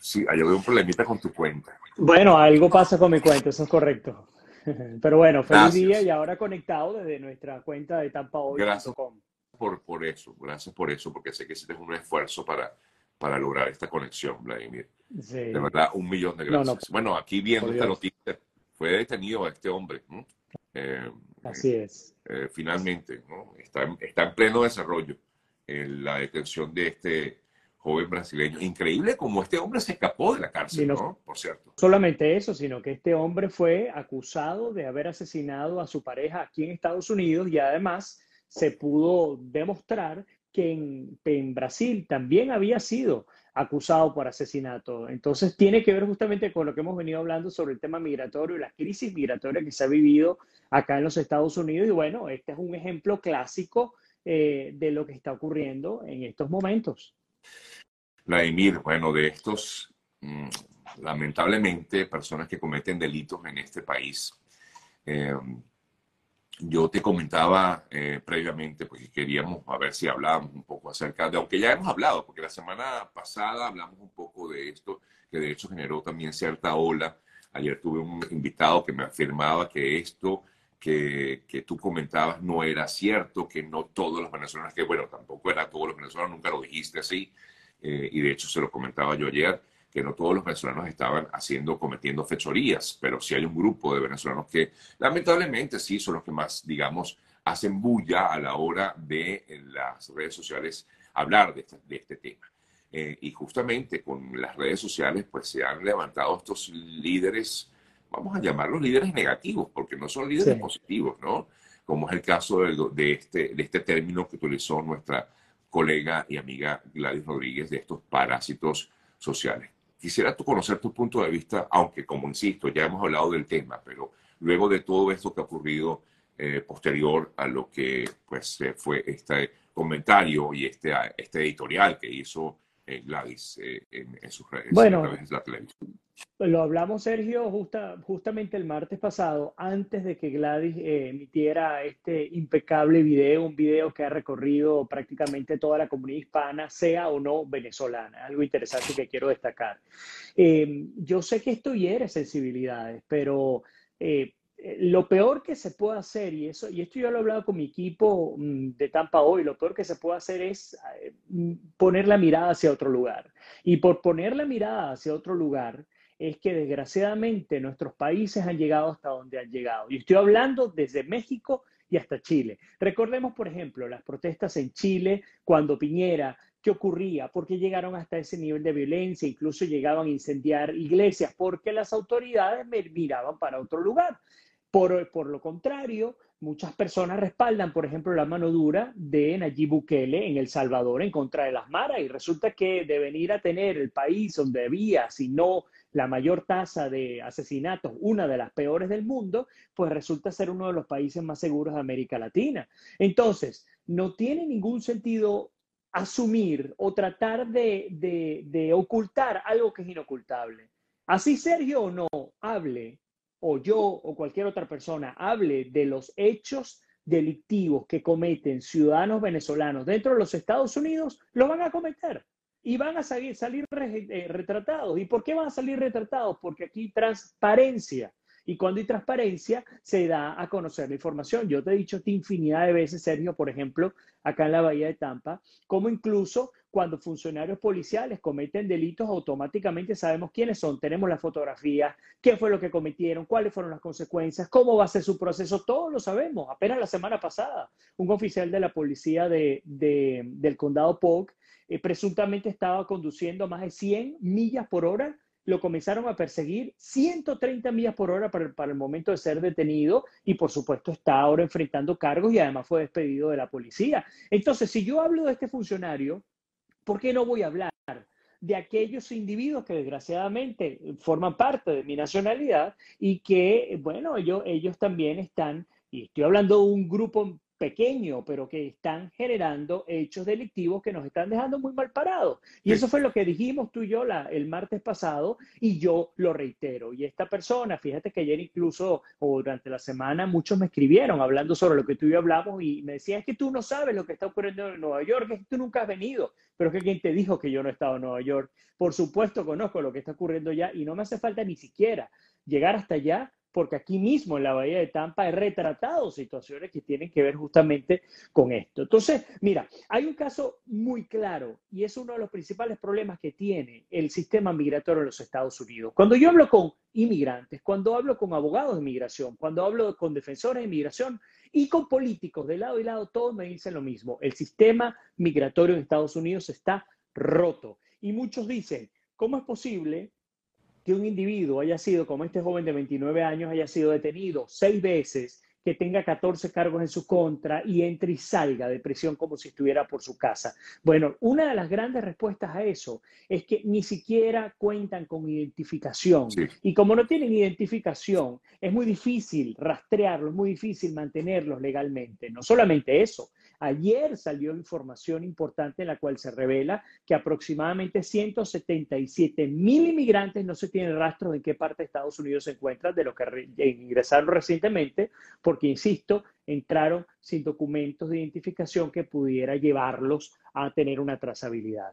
Sí, hay un problemita con tu cuenta. Bueno, algo pasa con mi cuenta, eso es correcto. Pero bueno, feliz día y ahora conectado desde nuestra cuenta de tampahoy.com. Gracias por, por eso, gracias por eso, porque sé que hiciste un esfuerzo para, para lograr esta conexión, Vladimir. De verdad, un millón de gracias. bueno, aquí viendo esta noticia, fue detenido este hombre. Eh, Así es. Eh, finalmente, ¿no? está, está en pleno desarrollo en la detención de este joven brasileño. Increíble como este hombre se escapó de la cárcel, no, Por cierto. Solamente eso, sino que este hombre fue acusado de haber asesinado a su pareja aquí en Estados Unidos y además se pudo demostrar que en, en Brasil también había sido acusado por asesinato. Entonces tiene que ver justamente con lo que hemos venido hablando sobre el tema migratorio y la crisis migratoria que se ha vivido acá en los Estados Unidos. Y bueno, este es un ejemplo clásico eh, de lo que está ocurriendo en estos momentos. Vladimir, bueno, de estos, mm, lamentablemente, personas que cometen delitos en este país. Eh, yo te comentaba eh, previamente, porque queríamos a ver si hablábamos un poco acerca de, aunque ya hemos hablado, porque la semana pasada hablamos un poco de esto, que de hecho generó también cierta ola. Ayer tuve un invitado que me afirmaba que esto que, que, tú comentabas no era cierto, que no todos los venezolanos, que bueno, tampoco era todos los venezolanos, nunca lo dijiste así, eh, y de hecho se lo comentaba yo ayer, que no todos los venezolanos estaban haciendo, cometiendo fechorías, pero sí hay un grupo de venezolanos que lamentablemente sí son los que más, digamos, hacen bulla a la hora de en las redes sociales hablar de este, de este tema. Eh, y justamente con las redes sociales, pues se han levantado estos líderes vamos a llamarlos líderes negativos, porque no son líderes positivos, ¿no? Como es el caso de, este, de este término que utilizó nuestra colega y amiga Gladys Rodríguez de estos parásitos sociales. Quisiera tú conocer tu punto de vista, aunque como insisto, ya hemos hablado del tema, pero luego de todo esto que ha ocurrido eh, posterior a lo que pues fue este comentario y este, este editorial que hizo eh, Gladys eh, en, sus redes bueno, Lo hablamos, Sergio, justamente el martes pasado, antes de que Gladys eh, emitiera este impecable video, un video que ha recorrido prácticamente toda la comunidad hispana, sea o no venezolana. Algo interesante que quiero destacar. yo sé que esto hiere sensibilidades, pero eh, lo peor que se puede hacer, y, eso, y esto yo lo he hablado con mi equipo mm, de Tampa hoy, lo peor que se puede hacer es eh, mm, poner la mirada hacia otro lugar. Y por poner la mirada hacia otro lugar, es que desgraciadamente nuestros países han llegado hasta donde han llegado. Y estoy hablando desde México y hasta Chile. Recordemos, por ejemplo, las protestas en Chile cuando Piñera, ¿qué ocurría? ¿Por qué llegaron hasta ese nivel de violencia? Incluso llegaban a incendiar iglesias, porque las autoridades miraban para otro lugar. Por, lo contrario, muchas personas respaldan, por ejemplo, la mano dura de Nayib Bukele en El Salvador en contra de las maras y resulta que de venir a tener el país donde había, si no la mayor tasa de asesinatos, una de las peores del mundo, pues resulta ser uno de los países más seguros de América Latina. Entonces, no tiene ningún sentido asumir o tratar de, de ocultar algo que es inocultable. Así Sergio o no hable o yo o cualquier otra persona hable de los hechos delictivos que cometen ciudadanos venezolanos dentro de los Estados Unidos, lo van a cometer y van a salir, salir eh, retratados. ¿Y por qué van a salir retratados? Porque aquí hay transparencia. Y cuando hay transparencia, se da a conocer la información. Yo te he dicho infinidad de veces, Sergio, por ejemplo, acá en la Bahía de Tampa, como incluso cuando funcionarios policiales cometen delitos, automáticamente sabemos quiénes son, tenemos la fotografía, qué fue lo que cometieron, cuáles fueron las consecuencias, cómo va a ser su proceso, todo lo sabemos. Apenas la semana pasada, un oficial de la policía de, del condado Polk eh, presuntamente estaba conduciendo más de 100 millas por hora lo comenzaron a perseguir 130 millas por hora para, para, el momento de ser detenido y por supuesto está ahora enfrentando cargos y además fue despedido de la policía. Entonces, si yo hablo de este funcionario, ¿por qué no voy a hablar de aquellos individuos que desgraciadamente forman parte de mi nacionalidad y que, bueno, ellos, ellos también están, y estoy hablando de un grupo pequeño, pero que están generando hechos delictivos que nos están dejando muy mal parados. Y eso fue lo que dijimos tú y yo la, el martes pasado y yo lo reitero. Y esta persona, fíjate que ayer incluso o durante la semana muchos me escribieron hablando sobre lo que tú y yo hablamos y me decían, es que tú no sabes lo que está ocurriendo en Nueva York, es que tú nunca has venido, pero es que quien te dijo que yo no he estado en Nueva York. Por supuesto conozco lo que está ocurriendo ya y no me hace falta ni siquiera llegar hasta allá porque aquí mismo en la Bahía de Tampa he retratado situaciones que tienen que ver justamente con esto. Entonces, mira, hay un caso muy claro y es uno de los principales problemas que tiene el sistema migratorio en los Estados Unidos. Cuando yo hablo con inmigrantes, cuando hablo con abogados de inmigración, cuando hablo con defensores de inmigración y con políticos de lado y lado, todos me dicen lo mismo. El sistema migratorio en Estados Unidos está roto. Y muchos dicen, ¿cómo es posible que un individuo haya sido, como este joven de 29 años, haya sido detenido seis veces, que tenga 14 cargos en su contra y entre y salga de prisión como si estuviera por su casa. Bueno, una de las grandes respuestas a eso es que ni siquiera cuentan con identificación. Y como no tienen identificación, es muy difícil rastrearlos, es muy difícil mantenerlos legalmente. No solamente eso, Ayer salió información importante en la cual se revela que aproximadamente 177 mil inmigrantes no se tienen rastro de en qué parte de Estados Unidos se encuentran, de los que ingresaron recientemente, porque, insisto, entraron sin documentos de identificación que pudiera llevarlos a tener una trazabilidad.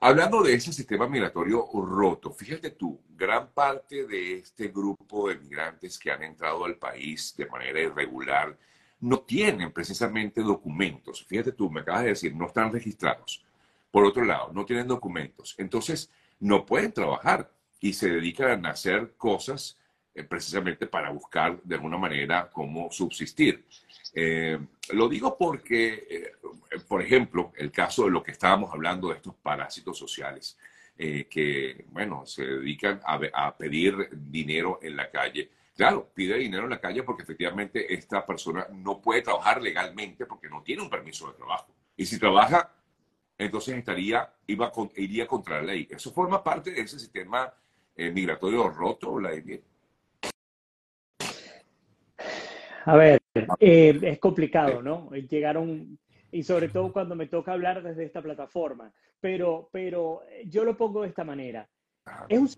Hablando de ese sistema migratorio roto, fíjate tú, gran parte de este grupo de migrantes que han entrado al país de manera irregular, no tienen precisamente documentos. Fíjate tú, me acabas de decir, no están registrados. Por otro lado, no tienen documentos. Entonces, no pueden trabajar y se dedican a hacer cosas eh, precisamente para buscar de alguna manera cómo subsistir. Eh, lo digo porque, eh, por ejemplo, el caso de lo que estábamos hablando de estos parásitos sociales, que, bueno, se dedican a pedir dinero en la calle Claro, pide dinero en la calle porque efectivamente esta persona no puede trabajar legalmente porque no tiene un permiso de trabajo. Y si trabaja, entonces estaría, iba iría contra la ley. Eso forma parte de ese sistema migratorio roto, Vladimir. A ver, eh, es complicado, ¿no? Llegaron, y sobre todo cuando me toca hablar desde esta plataforma, pero, pero yo lo pongo de esta manera. Es un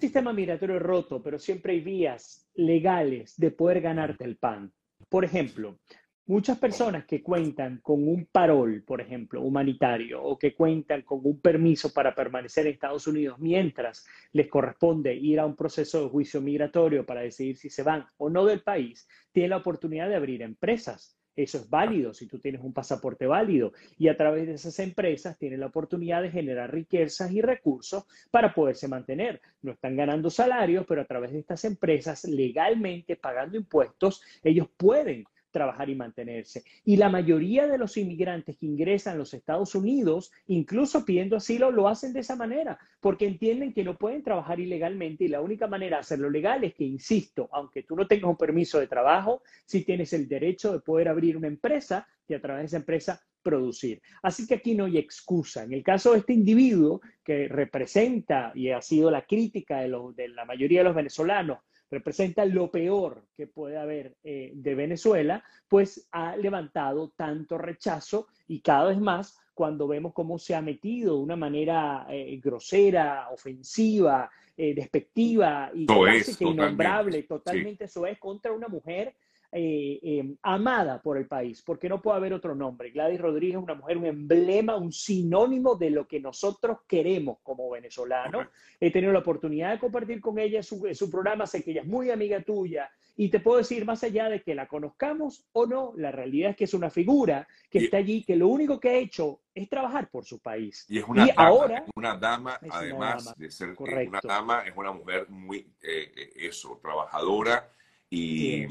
sistema migratorio roto, pero siempre hay vías legales de poder ganarte el pan. Por ejemplo, muchas personas que cuentan con un parol, por ejemplo, humanitario, o que cuentan con un permiso para permanecer en Estados Unidos mientras les corresponde ir a un proceso de juicio migratorio para decidir si se van o no del país, tienen la oportunidad de abrir empresas eso es válido si tú tienes un pasaporte válido y a través de esas empresas tienen la oportunidad de generar riquezas y recursos para poderse mantener. No están ganando salarios, pero a través de estas empresas legalmente pagando impuestos, ellos pueden trabajar y mantenerse. Y la mayoría de los inmigrantes que ingresan a los Estados Unidos, incluso pidiendo asilo, lo hacen de esa manera, porque entienden que no pueden trabajar ilegalmente y la única manera de hacerlo legal es que, insisto, aunque tú no tengas un permiso de trabajo, si tienes el derecho de poder abrir una empresa y a través de esa empresa producir. Así que aquí no hay excusa. En el caso de este individuo que representa y ha sido la crítica de la mayoría de los venezolanos, representa lo peor que puede haber eh, de Venezuela, pues ha levantado tanto rechazo y cada vez más cuando vemos cómo se ha metido de una manera eh, grosera, ofensiva, eh, despectiva y casi que innombrable, totalmente eso es contra una mujer eh, em, amada por el país, porque no puede haber otro nombre. Gladys Rodríguez es una mujer, un emblema, un sinónimo de lo que nosotros queremos como venezolanos. He tenido la oportunidad de compartir con ella su, su programa, sé que ella es muy amiga tuya, y te puedo decir, más allá de que la conozcamos o no, la realidad es que es una figura que está allí, que lo único que ha hecho es trabajar por su país. Y es una dama, ahora, una dama además de ser una dama, es una mujer muy, eh, eh, eso, trabajadora y,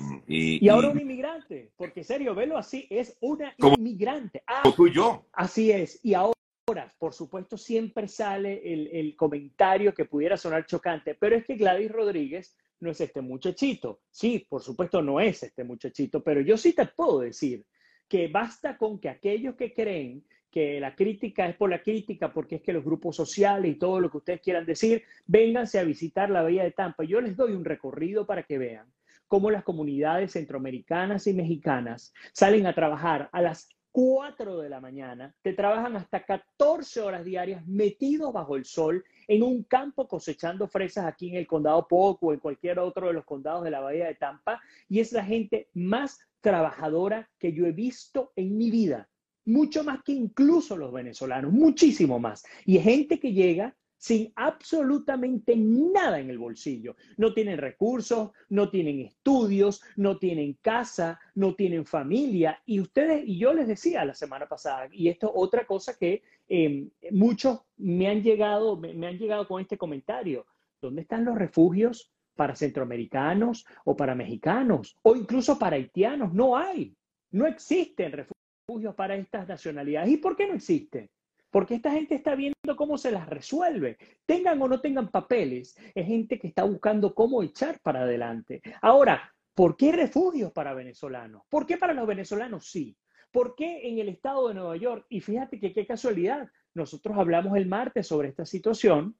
y, ahora un inmigrante, porque serio, velo así, es una inmigrante. Ah, tú y yo. Así es. Y ahora, por supuesto, siempre sale el, el, comentario que pudiera sonar chocante, pero es que Gladys Rodríguez no es este muchachito. Sí, por supuesto, no es este muchachito, pero yo sí te puedo decir que basta con que aquellos que creen que la crítica es por la crítica, porque es que los grupos sociales y todo lo que ustedes quieran decir, vénganse a visitar la Bahía de Tampa. Yo les doy un recorrido para que vean cómo las comunidades centroamericanas y mexicanas salen a trabajar a las 4 de la mañana, te trabajan hasta 14 horas diarias metidos bajo el sol en un campo cosechando fresas aquí en el condado Poco o en cualquier otro de los condados de la bahía de Tampa, y es la gente más trabajadora que yo he visto en mi vida, mucho más que incluso los venezolanos, muchísimo más. Y gente que llega sin absolutamente nada en el bolsillo. No tienen recursos, no tienen estudios, no tienen casa, no tienen familia. Y ustedes, y yo les decía la semana pasada, y esto es otra cosa que em, muchos me han llegado, me han llegado con este comentario. ¿Dónde están los refugios para centroamericanos o para mexicanos o incluso para haitianos? No hay. No existen refugios para estas nacionalidades. ¿Y por qué no existen? Porque esta gente está viendo cómo se las resuelve. Tengan o no tengan papeles, es gente que está buscando cómo echar para adelante. Ahora, ¿por qué refugios para venezolanos? ¿Por qué para los venezolanos sí? ¿Por qué en el estado de Nueva York? Y fíjate que qué casualidad, nosotros hablamos el martes sobre esta situación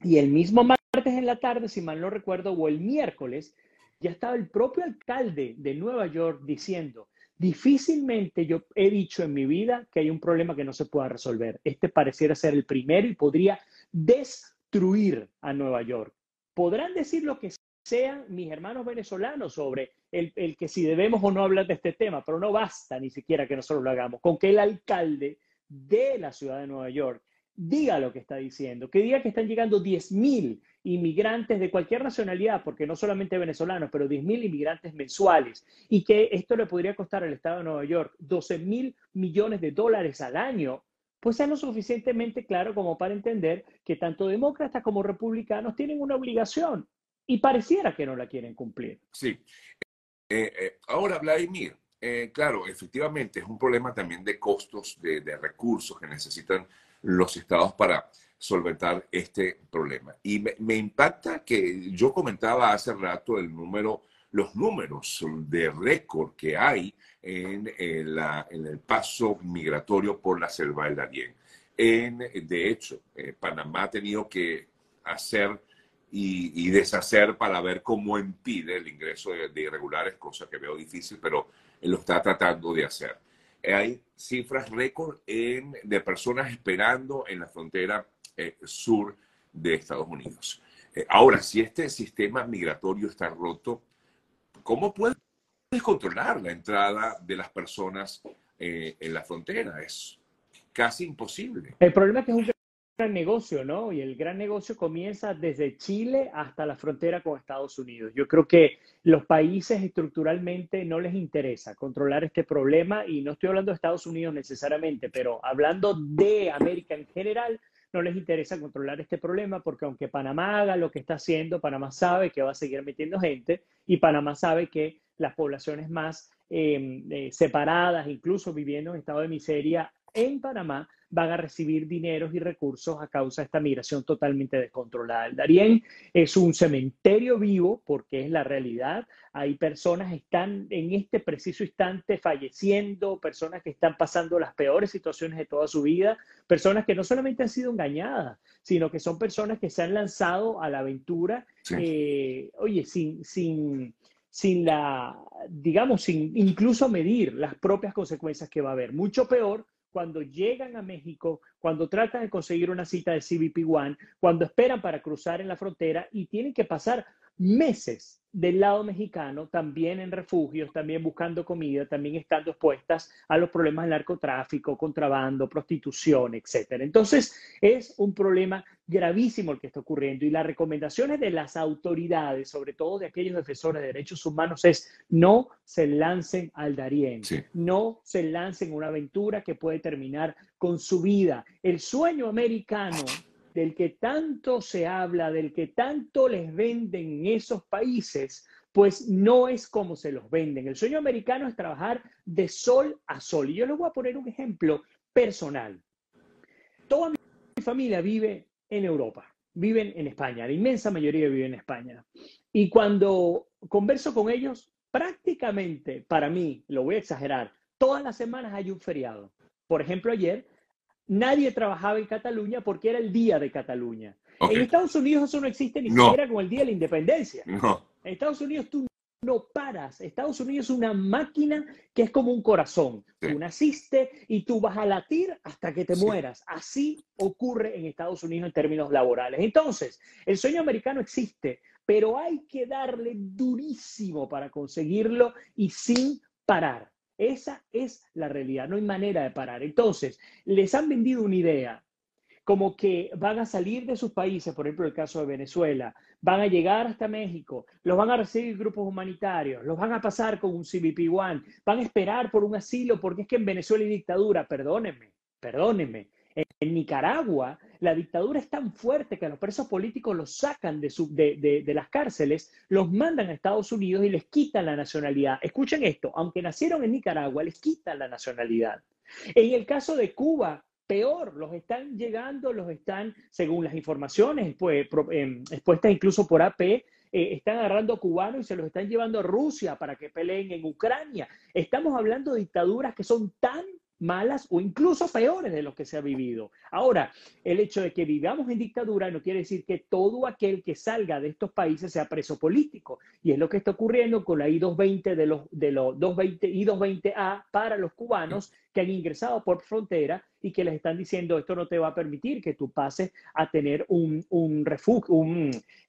y el mismo martes en la tarde, si mal no recuerdo, o el miércoles, ya estaba el propio alcalde de Nueva York diciendo, Difícilmente yo he dicho en mi vida que hay un problema que no se pueda resolver. Este pareciera ser el primero y podría destruir a Nueva York. Podrán decir lo que sean mis hermanos venezolanos sobre el, el, que si debemos o no hablar de este tema, pero no basta ni siquiera que nosotros lo hagamos. Con que el alcalde de la ciudad de Nueva York diga lo que está diciendo, que diga que están llegando 10.000 inmigrantes de cualquier nacionalidad, porque no solamente venezolanos, pero 10.000 inmigrantes mensuales, y que esto le podría costar al Estado de Nueva York 12 mil millones de dólares al año, pues es lo suficientemente claro como para entender que tanto demócratas como republicanos tienen una obligación y pareciera que no la quieren cumplir. Sí. Eh, eh, ahora, Vladimir, eh, claro, efectivamente es un problema también de costos, de recursos que necesitan los estados para solventar este problema. Y me, impacta que yo comentaba hace rato el número, los números de récord que hay en, en, el paso migratorio por la selva del Darién. En, de hecho, eh, Panamá ha tenido que hacer y, deshacer para ver cómo impide el ingreso de, de irregulares, cosa que veo difícil, pero lo está tratando de hacer. Hay cifras récord de personas esperando en la frontera eh, sur de Estados Unidos. Eh, ahora, si este sistema migratorio está roto, ¿cómo puedes controlar la entrada de las personas eh, en la frontera? Es casi imposible. El problema es que es un gran negocio, ¿no? Y el gran negocio comienza desde Chile hasta la frontera con Estados Unidos. Yo creo que los países estructuralmente no les interesa controlar este problema y no estoy hablando de Estados Unidos necesariamente, pero hablando de América en general, no les interesa controlar este problema porque aunque Panamá haga lo que está haciendo, Panamá sabe que va a seguir metiendo gente y Panamá sabe que las poblaciones más em, eh, separadas, incluso viviendo en estado de miseria en Panamá, van a recibir dineros y recursos a causa de esta migración totalmente descontrolada. El Darién es un cementerio vivo porque es la realidad. Hay personas que están en este preciso instante falleciendo, personas que están pasando las peores situaciones de toda su vida, personas que no solamente han sido engañadas, sino que son personas que se han lanzado a la aventura, eh, oye, sin, sin, sin la, digamos, sin incluso medir las propias consecuencias que va a haber. Mucho peor cuando llegan a México, cuando tratan de conseguir una cita de CBP One, cuando esperan para cruzar en la frontera y tienen que pasar meses del lado mexicano, también en refugios, también buscando comida, también estando expuestas a los problemas del narcotráfico, contrabando, prostitución, etc. Entonces, es un problema gravísimo el que está ocurriendo y las recomendaciones de las autoridades, sobre todo de aquellos defensores de derechos humanos, es no se lancen al Darién, no se lancen una aventura que puede terminar con su vida. El sueño americano del que tanto se habla, del que tanto les venden en esos países, pues no es como se los venden. El sueño americano es trabajar de sol a sol. Y yo les voy a poner un ejemplo personal. Toda mi familia vive en Europa, viven en España, la inmensa mayoría vive en España. Y cuando converso con ellos, prácticamente para mí, lo voy a exagerar, todas las semanas hay un feriado. Por ejemplo, ayer nadie trabajaba en Cataluña porque era el día de Cataluña. En Estados Unidos eso no existe ni siquiera con el día de la independencia. En Estados Unidos tú no paras. Estados Unidos es una máquina que es como un corazón. Tú naciste y tú vas a latir hasta que te mueras. Así ocurre en Estados Unidos en términos laborales. Entonces, el sueño americano existe, pero hay que darle durísimo para conseguirlo y sin parar. Esa es la realidad, no hay manera de parar. Entonces, les han vendido una idea como que van a salir de sus países, por ejemplo el caso de Venezuela, van a llegar hasta México, los van a recibir grupos humanitarios, los van a pasar con un CBP-1, van a esperar por un asilo porque es que en Venezuela hay dictadura, perdónenme, perdónenme. En, Nicaragua la dictadura es tan fuerte que a los presos políticos los sacan de, las cárceles, los mandan a Estados Unidos y les quitan la nacionalidad. Escuchen esto, aunque nacieron en Nicaragua, les quitan la nacionalidad. En el caso de Cuba, peor, los están llegando, los están, según las informaciones pues, expuestas incluso por AP, eh, están agarrando cubanos y se los están llevando a Rusia para que peleen en Ucrania. Estamos hablando de dictaduras que son tan malas o incluso peores de lo que se ha vivido. Ahora, el hecho de que vivamos en dictadura no quiere decir que todo aquel que salga de estos países sea preso político. Y es lo que está ocurriendo con la I-220 de los, de los 220, I-220A para los cubanos que han ingresado por frontera y que les están diciendo esto no te va a permitir que tú pases a tener un, un refugio,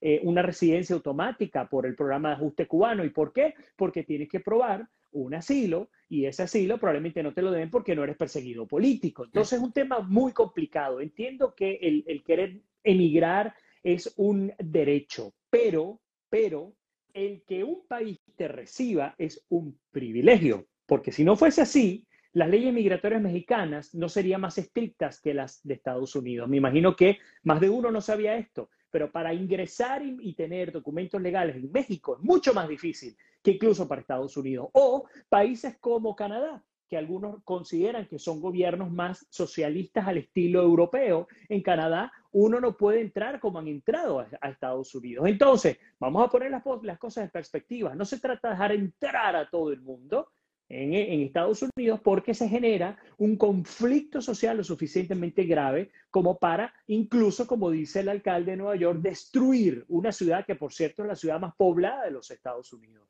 eh, una residencia automática por el programa de ajuste cubano. ¿Y por qué? Porque tienes que probar un asilo y ese asilo probablemente no te lo den porque no eres perseguido político. Entonces es un tema muy complicado. Entiendo que el, el querer emigrar es un derecho, pero, pero el que un país te reciba es un privilegio, porque si no fuese así, las leyes migratorias mexicanas no serían más estrictas que las de Estados Unidos. Me imagino que más de uno no sabía esto, pero para ingresar y, tener documentos legales en México es mucho más difícil que incluso para Estados Unidos. O países como Canadá, que algunos consideran que son gobiernos más socialistas al estilo europeo. En Canadá uno no puede entrar como han entrado a, Estados Unidos. Entonces, vamos a poner las, las cosas en perspectiva. No se trata de dejar entrar a todo el mundo, en, Estados Unidos porque se genera un conflicto social lo suficientemente grave como para, incluso como dice el alcalde de Nueva York, destruir una ciudad que, por cierto, es la ciudad más poblada de los Estados Unidos.